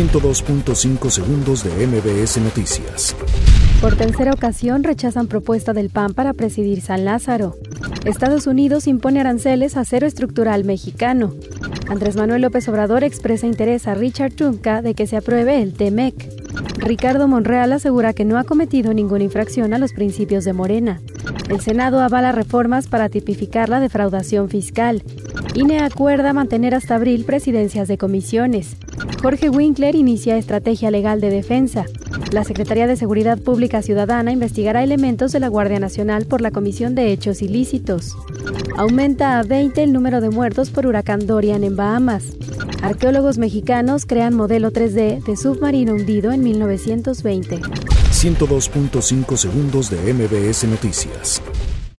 102.5 segundos de MBS Noticias. Por tercera ocasión rechazan propuesta del PAN para presidir San Lázaro. Estados Unidos impone aranceles a acero estructural mexicano. Andrés Manuel López Obrador expresa interés a Richard Trumka de que se apruebe el TEMEC. Ricardo Monreal asegura que no ha cometido ninguna infracción a los principios de Morena. El Senado avala reformas para tipificar la defraudación fiscal. INE acuerda mantener hasta abril presidencias de comisiones. Jorge Winkler inicia estrategia legal de defensa. La Secretaría de Seguridad Pública Ciudadana investigará elementos de la Guardia Nacional por la comisión de hechos ilícitos. Aumenta a 20 el número de muertos por huracán Dorian en Bahamas. Arqueólogos mexicanos crean modelo 3D de submarino hundido en 1920. 102.5 segundos de MBS Noticias.